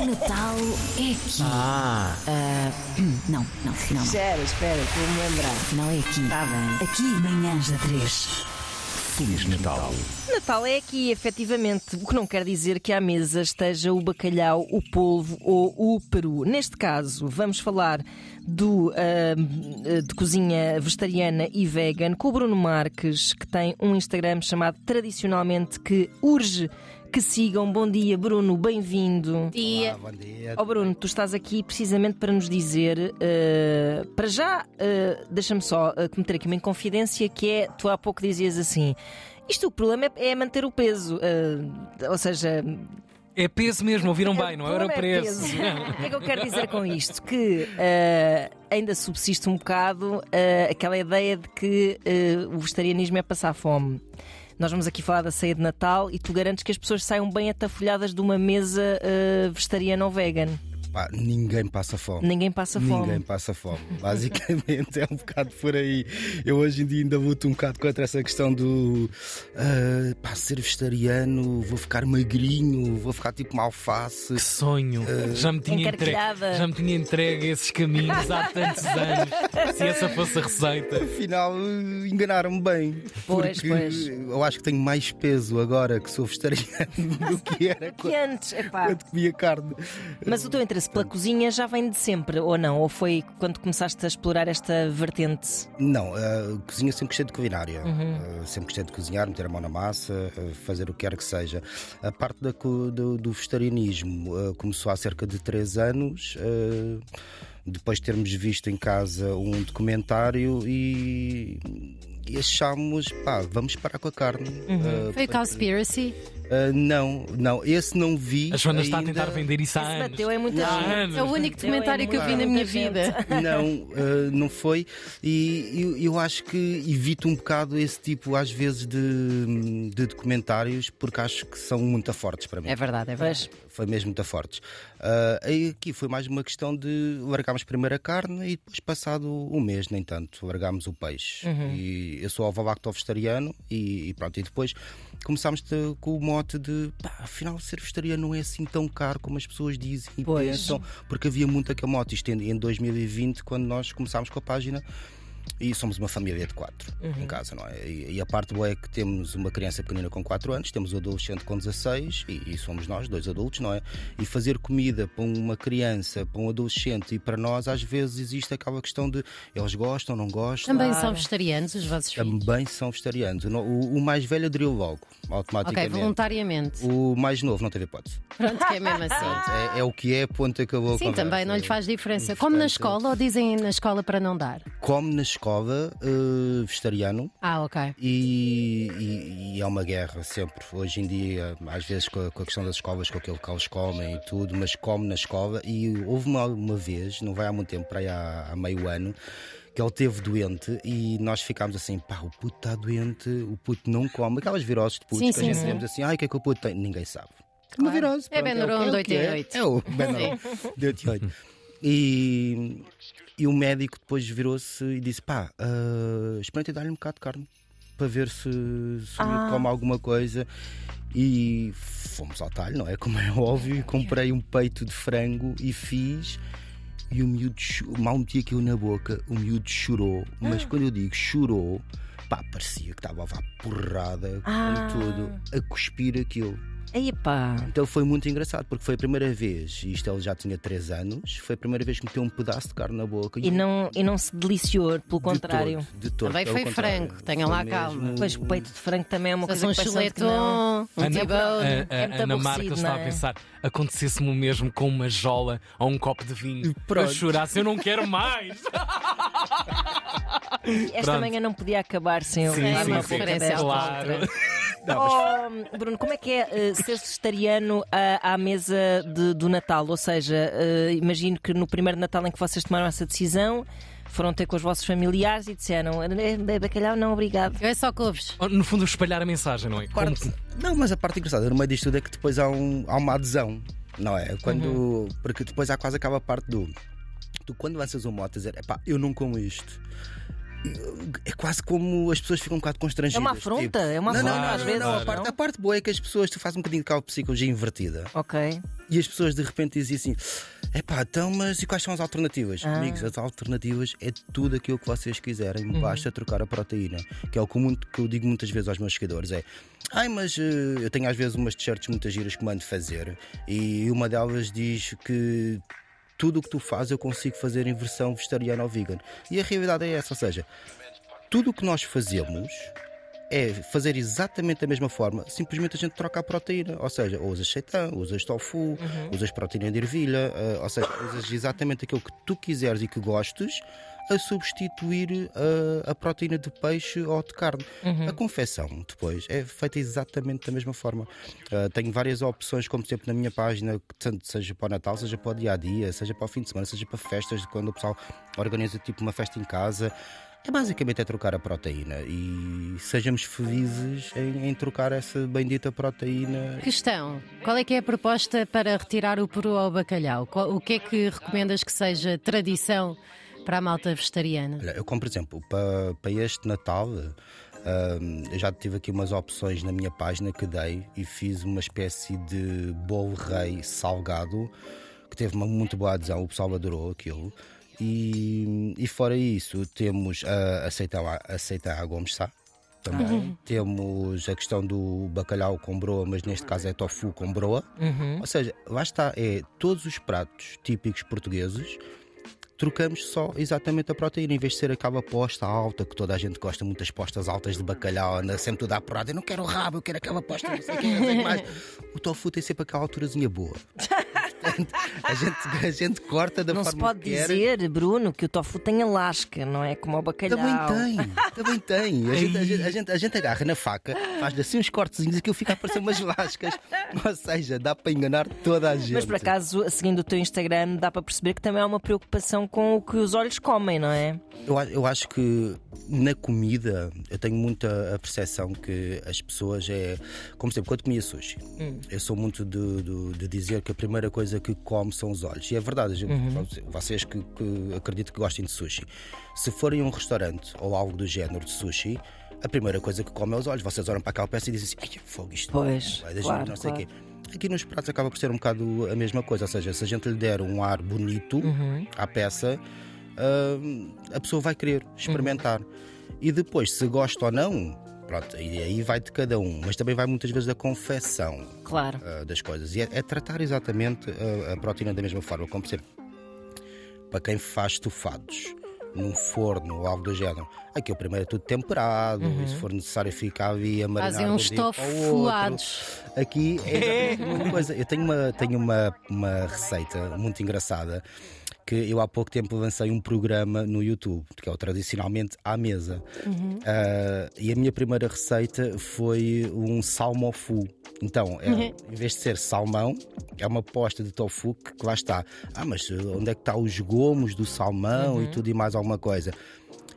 O Natal é aqui. Ah, Ah, não, não, não. Espera, espera, estou a me lembrar. Não é aqui. Tá bem. Aqui, manhãs da 3. Feliz Natal. Natal é aqui, efetivamente, o que não quer dizer que à mesa esteja o bacalhau, o polvo ou o peru. Neste caso, vamos falar do, ah, de cozinha vegetariana e vegan com o Bruno Marques, que tem um Instagram chamado tradicionalmente que urge que sigam. Bom dia, Bruno, bem-vindo. dia. bom dia. Ó Bruno, tu estás aqui precisamente para nos dizer, eh, para já, eh, deixa-me só eh, cometer aqui uma inconfidência que é, tu há pouco dizias assim, isto o problema é, é manter o peso, ou seja... É peso mesmo, ouviram bem, não o era problema preço. O que é que eu quero dizer com isto? Que eh, ainda subsiste um bocado eh, aquela ideia de que eh, o vegetarianismo é passar fome. Nós vamos aqui falar da ceia de Natal e tu garantes que as pessoas saiam bem atafolhadas de uma mesa eh, vegetariana ou vegan. Pá, ninguém passa fome. Ninguém passa fome. Ninguém passa fome. Basicamente é um bocado por aí. Eu hoje em dia ainda luto um bocado contra essa questão do ah, pá, ser vegetariano, vou ficar magrinho, vou ficar tipo uma alface. Que sonho! Já me, tinha entregue, já me tinha entregue esses caminhos há tantos anos. Se essa fosse a receita. Afinal, enganaram-me bem. Pois, porque pois. eu acho que tenho mais peso agora que sou vegetariano do que era Que quando, antes, epá. quando comia carne. Mas o teu interesse pela cozinha já vem de sempre, ou não? Ou foi quando começaste a explorar esta vertente? Não, a cozinha sempre gostei de culinária. Uhum. Uh, sempre gostei de cozinhar, meter a mão na massa, uh, fazer o que quer que seja. A parte da do, do vegetarianismo uh, começou há cerca de três anos. uh, depois de termos visto em casa um documentário e, e achámos, pá, vamos parar com a carne. Uh, Foi o Cowspiracy. Uh, não, não, esse não vi. A Joana está a ainda. tentar vender isso há Esse anos. bateu em muita Há gente. anos. É o único em documentário que eu vi na minha gente. vida. Não, eh, não foi. E eu, eu acho que evito um bocado esse tipo, às vezes, de, de documentários, porque acho que são muito fortes para mim. É verdade, é verdade. Foi mesmo muito fortes. Ah, aí aqui foi mais uma questão de largámos primeiro a carne e depois, passado um mês, nem tanto, largámos o peixe. E eu sou ovo-lacto vegetariano e, e pronto. E depois começámos com o mote de pá, afinal, ser vegetariano não é assim tão caro como as pessoas dizem e Pois. pensam, porque havia muito aquele mote. Isto em, em 2020, quando nós começámos com a página. E somos uma família de quatro em casa, não é? E, e a parte boa é que temos uma criança pequenina com 4 anos, temos um adolescente com 16 e, e somos nós, dois adultos, não é? E fazer comida para uma criança, para um adolescente e para nós, às vezes existe aquela questão de eles gostam, não gostam. Também Claro. são vegetarianos os vossos filhos. Também são vegetarianos. O, o- o mais velho aderiu logo, Ok, automaticamente. voluntariamente. o mais novo não teve hipótese. Pronto, que é mesmo assim. Pronto, é, é o que é, ponto acabou a Sim, também não lhe faz diferença. Como na escola ou dizem na escola para não dar? Come na escola, eh, vegetariano, Ah, ok. E, e- e é uma guerra sempre. Hoje em dia, às vezes com a, com a questão das escolas, com aquilo que eles comem e tudo, mas come na escola. E houve uma, uma vez, não vai há muito tempo, para aí há, há meio ano, que ele teve doente e nós ficámos assim: pá, o puto está doente, o puto não come. Aquelas viroses de putos Sim, que a gente sim. dizemos assim: ai, o que é que o puto tem? Ninguém sabe. Claro. Uma virose. É Benuron o de que é. 88. É o Benuron de 88. E, e o médico depois virou-se e disse: pá, uh, experimente dar-lhe um bocado de carne para ver se, se Ah. come alguma coisa. E fomos ao talho, não é? Como é óbvio, e comprei um peito de frango e fiz. E o miúdo, mal meti aquilo na boca, o miúdo chorou. Mas quando eu digo chorou, pá, parecia que estava a porrada Ah. com tudo, a cuspir aquilo. Aí pá. Então foi muito engraçado, porque foi a primeira vez, e isto ele já tinha 3 anos, foi a primeira vez que meteu um pedaço de carne na boca. E não, e não se deliciou, pelo de contrário. todo, de todo, Também pelo foi contrário. frango, tenham Foi lá calma. Pois o peito de frango também é uma Se coisa fosse um que chuleton, um a- É Ana Marca está a é? pensar: acontecesse-me o mesmo com uma jola ou um copo de vinho. Pronto. Eu chorasse, eu não quero mais. Esta Pronto. manhã não podia acabar sem eu Sim, uma sim. Referência. Claro. Oh, Bruno, como é que é eh, ser vegetariano à, à mesa de- do Natal? Ou seja, eh, imagino que no primeiro Natal em que vocês tomaram essa decisão, foram ter com os vossos familiares e disseram: "Eh, bacalhau, não, obrigado. Eu é só couves. No fundo, espalhar a mensagem, não é? Como Parte- Não, mas a parte engraçada no meio disto tudo é que depois há, um- há uma adesão, não é? Quando, Uhum. Porque depois há quase aquela parte do. Tu, quando lanças um moto, a dizer, epá, eu não como isto. É quase como as pessoas ficam um bocado constrangidas. É uma afronta, tipo, é uma não, não, afronta não, às não, vezes, Não, a não? parte, a parte boa é que as pessoas, tu fazes um bocadinho de cálculo psicologia invertida. Ok. E as pessoas de repente dizem assim: epá, então, mas e quais são as alternativas? Ah. Amigos, as alternativas é tudo aquilo que vocês quiserem, Uhum. basta trocar a proteína. Que é o que, eu muito- que eu digo muitas vezes aos meus seguidores: é ai, mas eh, eu tenho às vezes umas t-shirts muitas giras que mando fazer, e uma delas diz que. Tudo o que tu fazes eu consigo fazer em versão vegetariana ou vegan. E a realidade é essa, ou seja, tudo o que nós fazemos é fazer exatamente da mesma forma, simplesmente a gente troca a proteína. Ou seja, usas seitan, usas tofu, usas proteína de ervilha, eh, ou seja, usas exatamente aquilo que tu quiseres e que gostes a substituir eh, a proteína de peixe ou de carne. A confecção, depois, é feita exatamente da mesma forma. Eh, tenho várias opções, como sempre na minha página, tanto seja para o Natal, seja para o dia a dia, seja para o fim de semana, seja para festas, quando o pessoal organiza tipo uma festa em casa. É basicamente é trocar a proteína e sejamos felizes em, em trocar essa bendita proteína. Questão: qual é que é a proposta para retirar o peru ao bacalhau? O que é que recomendas que seja tradição para a malta vegetariana? Olha, eu como por exemplo, para, para este Natal, eu já tive aqui umas opções na minha página que dei e fiz uma espécie de bolo rei salgado que teve uma muito boa adesão, o pessoal adorou aquilo. E, e fora isso, temos a aceita, aceita a Gomes Sá. Também temos a questão do bacalhau com broa, mas neste caso é tofu com broa. Ou seja, lá está, é todos os pratos típicos portugueses trocamos só exatamente a proteína, em vez de ser aquela posta alta, que toda a gente gosta muito das postas altas de bacalhau, anda sempre tudo à porrada. Eu não quero o rabo, eu quero aquela posta, não sei o que, não sei o que mais. O tofu tem sempre aquela alturazinha boa. Portanto, a gente, a gente corta da Não se forma pode que quer. dizer, Bruno, que o tofu tem a lasca, não é como o bacalhau. Também tem, também tem. A gente, a, gente, a, gente, a gente agarra na faca, faz assim uns cortezinhos e aquilo fica a parecer umas lascas. Ou seja, dá para enganar toda a gente. Mas por acaso, seguindo o teu Instagram, dá para perceber que também há uma preocupação com o que os olhos comem, não é? Eu, eu acho que na comida eu tenho muita a percepção que as pessoas é. Como sempre, quando comia sushi, eu sou muito de, de- de dizer que a primeira coisa que come são os olhos. E é verdade, gente- vocês que, que acredito que gostem de sushi, se forem a um restaurante ou algo do género de sushi. A primeira coisa que come é os olhos. Vocês olham para aquela peça e dizem assim: Ai, fogo, isto Pois, vai dar claro, não sei o claro. quê. Aqui nos pratos acaba por ser um bocado a mesma coisa. Ou seja, se a gente lhe der um ar bonito Uhum. à peça, hum, a pessoa vai querer experimentar. E depois, se gosta ou não, pronto, aí, aí vai de cada um. Mas também vai muitas vezes da confecção Claro. ah, das coisas. E é, é tratar exatamente a, a proteína da mesma forma. Como sempre, para quem faz estofados num forno ou algo do género, aqui o primeiro é tudo temperado, e se for necessário ficar ali a marinar Fazem um uns estofuados. Aqui é exatamente a mesma coisa. Eu tenho uma, tenho uma, uma receita muito engraçada que eu há pouco tempo lancei um programa no YouTube, que é o tradicionalmente à mesa. Ah, e a minha primeira receita foi um salmofu. Então, é, em vez de ser salmão, é uma posta de tofu que, que lá está. Ah, mas onde é que está os gomos do salmão e tudo e mais alguma coisa?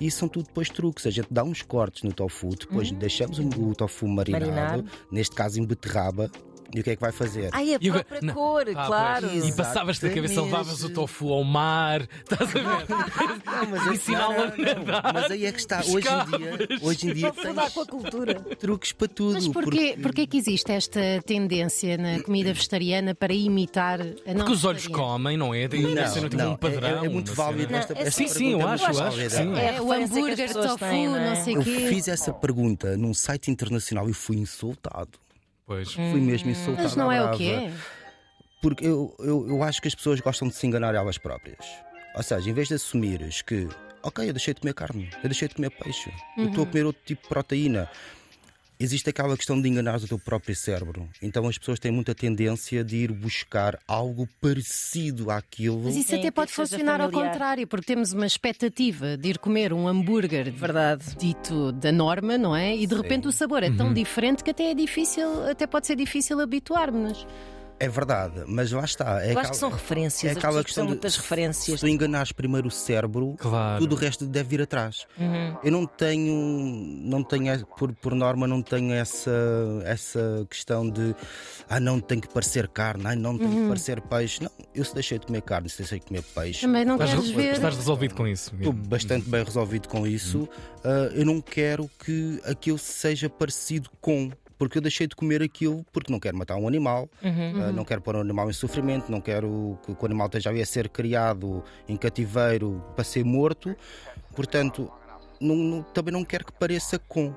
Isso são tudo depois truques. A gente dá uns cortes no tofu, depois deixamos o, o tofu marinado, Marinado. neste caso em beterraba. E o que é que vai fazer? Ai, a E própria não, cor, claro. pois. E passavas da cabeça, levavas o tofu ao mar, estás a ver? Não, mas, a não, não, não. mas aí é que está. Hoje em dia, hoje em dia mudar com a tens cultura. truques para tudo. Mas porquê, porquê que existe esta tendência na comida vegetariana para imitar a não Porque os olhos comem, não é? Tem ser tipo não, um é- padrão. É, é muito uma válido esta, Não, é esta sim, sim, eu é acho, eu acho sim. É a É, o as hambúrguer, tofu, têm, não é? não sei o Eu quê. fiz essa pergunta num site internacional e fui insultado. Pois. Fui mesmo insultado. Mas não é o quê? Porque eu, eu, eu acho que as pessoas gostam de se enganar elas próprias. Ou seja, em vez de assumires que, ok, eu deixei de comer carne, eu deixei de comer peixe, eu estou a comer outro tipo de proteína. Existe aquela questão de enganar o teu próprio cérebro. Então as pessoas têm muita tendência de ir buscar algo parecido àquilo. Mas isso Sim, até que pode funcionar ao contrário, porque temos uma expectativa de ir comer um hambúrguer Verdade. dito da norma, não é? E de repente o sabor é Uhum. tão diferente que até é difícil, até pode ser difícil habituar-nos. É verdade, mas lá está. É Eu acho aquela- que são referências, é aquela questão de muitas se- referências. Se tu enganares primeiro o cérebro, Claro. tudo o resto deve vir atrás. Uhum. Eu não tenho, não tenho por, por norma, não tenho essa, essa questão de ah, não tenho que parecer carne, ah, não tenho Uhum. que parecer peixe. Não, eu se deixei de comer carne, se deixei de comer peixe. Também não Estás, queres ver. estás resolvido com isso. Estou bastante bem resolvido com isso. Ah, eu não quero que aquilo seja parecido com. Porque eu deixei de comer aquilo porque não quero matar um animal, ah, não quero pôr um animal em sofrimento, não quero que, que o animal esteja a ser criado em cativeiro para ser morto. Portanto, não- não- também não quero que pareça com.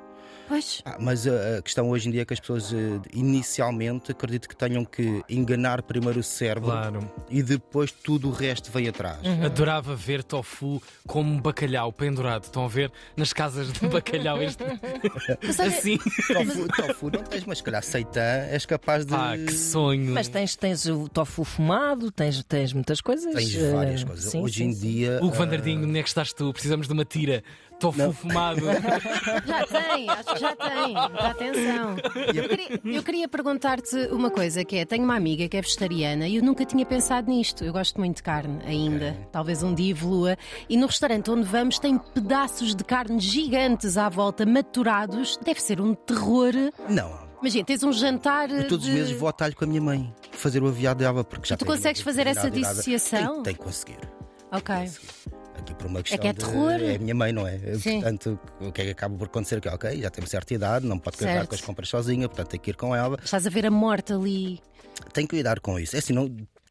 Pois. Ah, mas a, a questão hoje em dia é que as pessoas eh, inicialmente acredito que tenham que enganar primeiro o cérebro Claro. e depois tudo o resto vem atrás. Adorava ver tofu como um bacalhau pendurado. Estão a ver nas casas de bacalhau este. Mas assim. Tofu, tofu não tens, mas se calhar seitã és capaz de. Ah, que sonho. Mas tens, tens o tofu fumado, tens, tens muitas coisas. Tens eh, várias coisas. sim, Hoje sim, em sim. dia. Hugo ah, Vanderdinho, onde é que estás tu? Precisamos de uma tira. Tofu fumado. Já tem, acho que já tem. Dá atenção. Eu queria, eu queria perguntar-te uma coisa, que é, tenho uma amiga que é vegetariana e eu nunca tinha pensado nisto. Eu gosto muito de carne ainda. Talvez um dia evolua. E no restaurante onde vamos tem pedaços de carne gigantes à volta, maturados. Deve ser um terror. Não. Imagina, tens um jantar. Eu todos de... os meses vou ao talho com a minha mãe fazer o aviado dela, porque já tu consegues fazer essa dissociação? Tem, tem que conseguir. Ok. Aqui por uma questão que é de- terror. É a minha mãe, não é? Sim. Portanto, o que é que acaba por acontecer? Que, ok, já tem certa idade, não pode carregar Certo. com as compras sozinha, portanto tem que ir com ela. Estás a ver a morte ali. Tem que lidar com isso. É assim, não.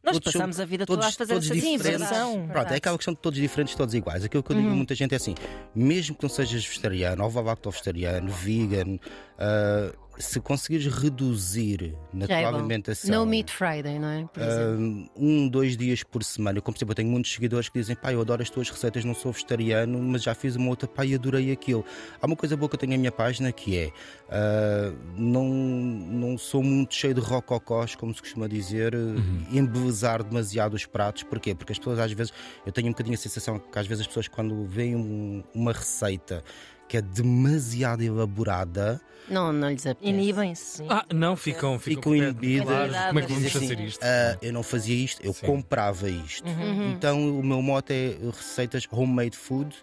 Nós todos passamos a vida todos- toda a fazer todos essa diferentes. inversão. Pronto, é aquela questão de todos diferentes, todos iguais. Aquilo que eu digo a muita gente é assim: mesmo que não sejas vegetariano, ou lacto vegetariano, vegan, ah, se conseguires reduzir na Já é tua bom. alimentação. No Meat Friday, não é? Por exemplo. Um, dois dias por semana. Eu, como sempre, eu tenho muitos seguidores que dizem: pá, eu adoro as tuas receitas, não sou vegetariano, mas já fiz uma outra, pá, e adorei aquilo. Há uma coisa boa que eu tenho na minha página que é: ah, não, não sou muito cheio de rococós, como se costuma dizer, embelezar demasiado os pratos. Porquê? Porque as pessoas, às vezes, eu tenho um bocadinho a sensação que, às vezes, as pessoas, quando veem um- uma receita que é demasiado elaborada, Não, não lhes apetece. Inibem-se. sim. Ah, não, ficam, ficam Ficam inibidas. Claro, como é que vamos Dizem fazer assim, isto? "Ah, eu não fazia isto, eu Sim. comprava isto. Então o meu mote é receitas homemade food.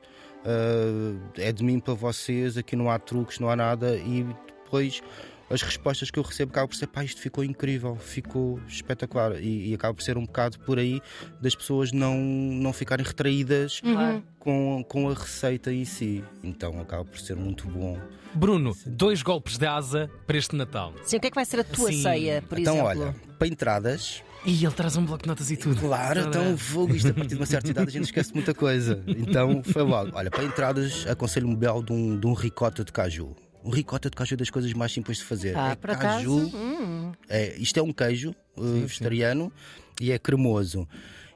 ah, é de mim para vocês, aqui não há truques, não há nada. E depois as respostas que eu recebo acabam por ser pá, isto ficou incrível, ficou espetacular. E, e acaba por ser um bocado por aí das pessoas não, não ficarem retraídas Claro. com, com a receita em si. Então acaba por ser muito bom. Bruno, dois golpes de asa para este Natal. Sim, o que é que vai ser a tua Sim. ceia, por então, exemplo? olha, para entradas, E ele traz um bloco de notas e tudo. Claro, então fogo, isto a partir de uma certa idade a gente esquece muita coisa. Então foi logo. Olha, para entradas aconselho um belo de um, de um ricota de caju. Um ricota de caju é das coisas mais simples de fazer. Ah, é caju, hum. é, isto é um queijo uh, vegetariano e é cremoso.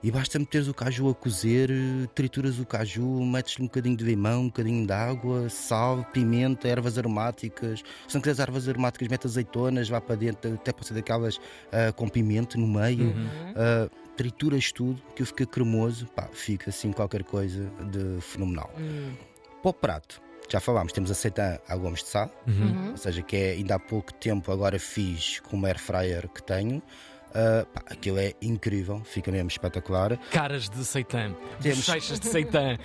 E basta meteres o caju a cozer, eh, trituras o caju, metes-lhe um bocadinho de limão, um bocadinho de água, sal, pimenta, ervas aromáticas. Se não quiseres ervas aromáticas, mete azeitonas, vá para dentro, até pode ser daquelas ah, com pimenta no meio. Ah, trituras tudo, que fica cremoso, pá, fica assim qualquer coisa de fenomenal. Para o prato, já falámos, temos a seitã a gomes de sal, ou seja, que é ainda há pouco tempo agora fiz com uma air fryer que tenho. Ah, pá, aquilo é incrível, fica mesmo espetacular. Caras de seitã. Temos- Bochechas de seitã.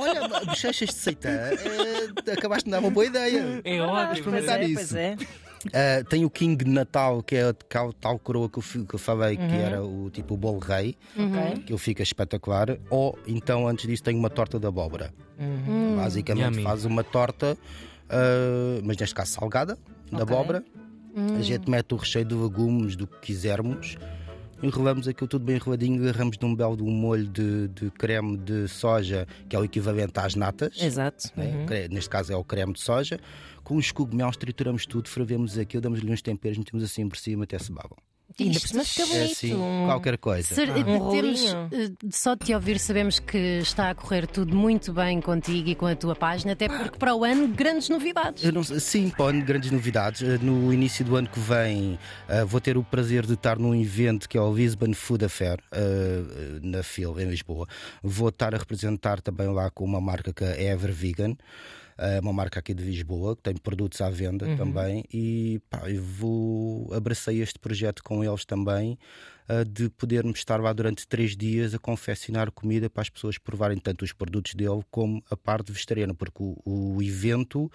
Olha, bochechas de seitã, eh, acabaste de dar uma boa ideia. É ótimo. pois experimentar é, isso. pois é. Ah, tem o King de Natal, que é a tal, coroa que eu, que eu falei, que era o tipo o bolo rei, Ok. que ele fica espetacular. Ou então, antes disso, tem uma torta de abóbora. Basicamente, Yummy. faz uma torta, ah, mas neste caso salgada, de abóbora. A gente mete o recheio de legumes, do que quisermos. Enrolamos aquilo tudo bem enroladinho, agarramos de um belo de um molho de, de creme de soja, que é o equivalente às natas. Exato. né? Uhum. Neste caso é o creme de soja. Com os cogumelos trituramos tudo, fervemos aquilo, damos-lhe uns temperos, metemos assim por cima até se babam. E ainda por cima fica É bonito. assim, um- qualquer coisa. Ser- Um temos, eh, só de te ouvir, sabemos que está a correr tudo muito bem contigo e com a tua página, até porque para o ano, grandes novidades. Eu não sim, pode, grandes novidades. Eh, No início do ano que vem eh, vou ter o prazer de estar num evento que é o Lisbon Food Affair na FIL, em Lisboa. Vou estar a representar também lá com uma marca que é Ever Vegan. É uma marca aqui de Lisboa que tem produtos à venda também e pá, eu vou abracei este projeto com eles também de podermos estar lá durante três dias a confeccionar comida para as pessoas provarem tanto os produtos dele como a parte vegetariana, porque o, o evento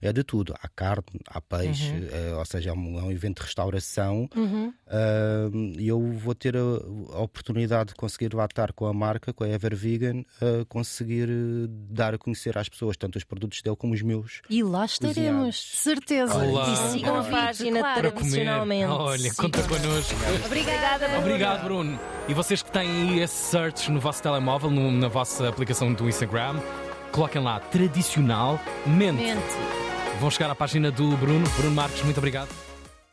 é de tudo. Há carne, há peixe, eh, ou seja, é um, é um evento de restauração uh, e eu vou ter a, a oportunidade de conseguir lá estar com a marca, com a Ever Vegan, a conseguir eh, dar a conhecer às pessoas tanto os produtos dele como os meus. E lá estaremos, de certeza. Olá. E sigam a página claro. Tradicionalmente. Olha, conta connosco. Obrigada. Obrigado, Bruno. E vocês que têm aí esse search no vosso telemóvel, no- na vossa aplicação do Instagram, coloquem lá tradicionalmente. Mente. Vão chegar à página do Bruno. Bruno Marques, muito obrigado.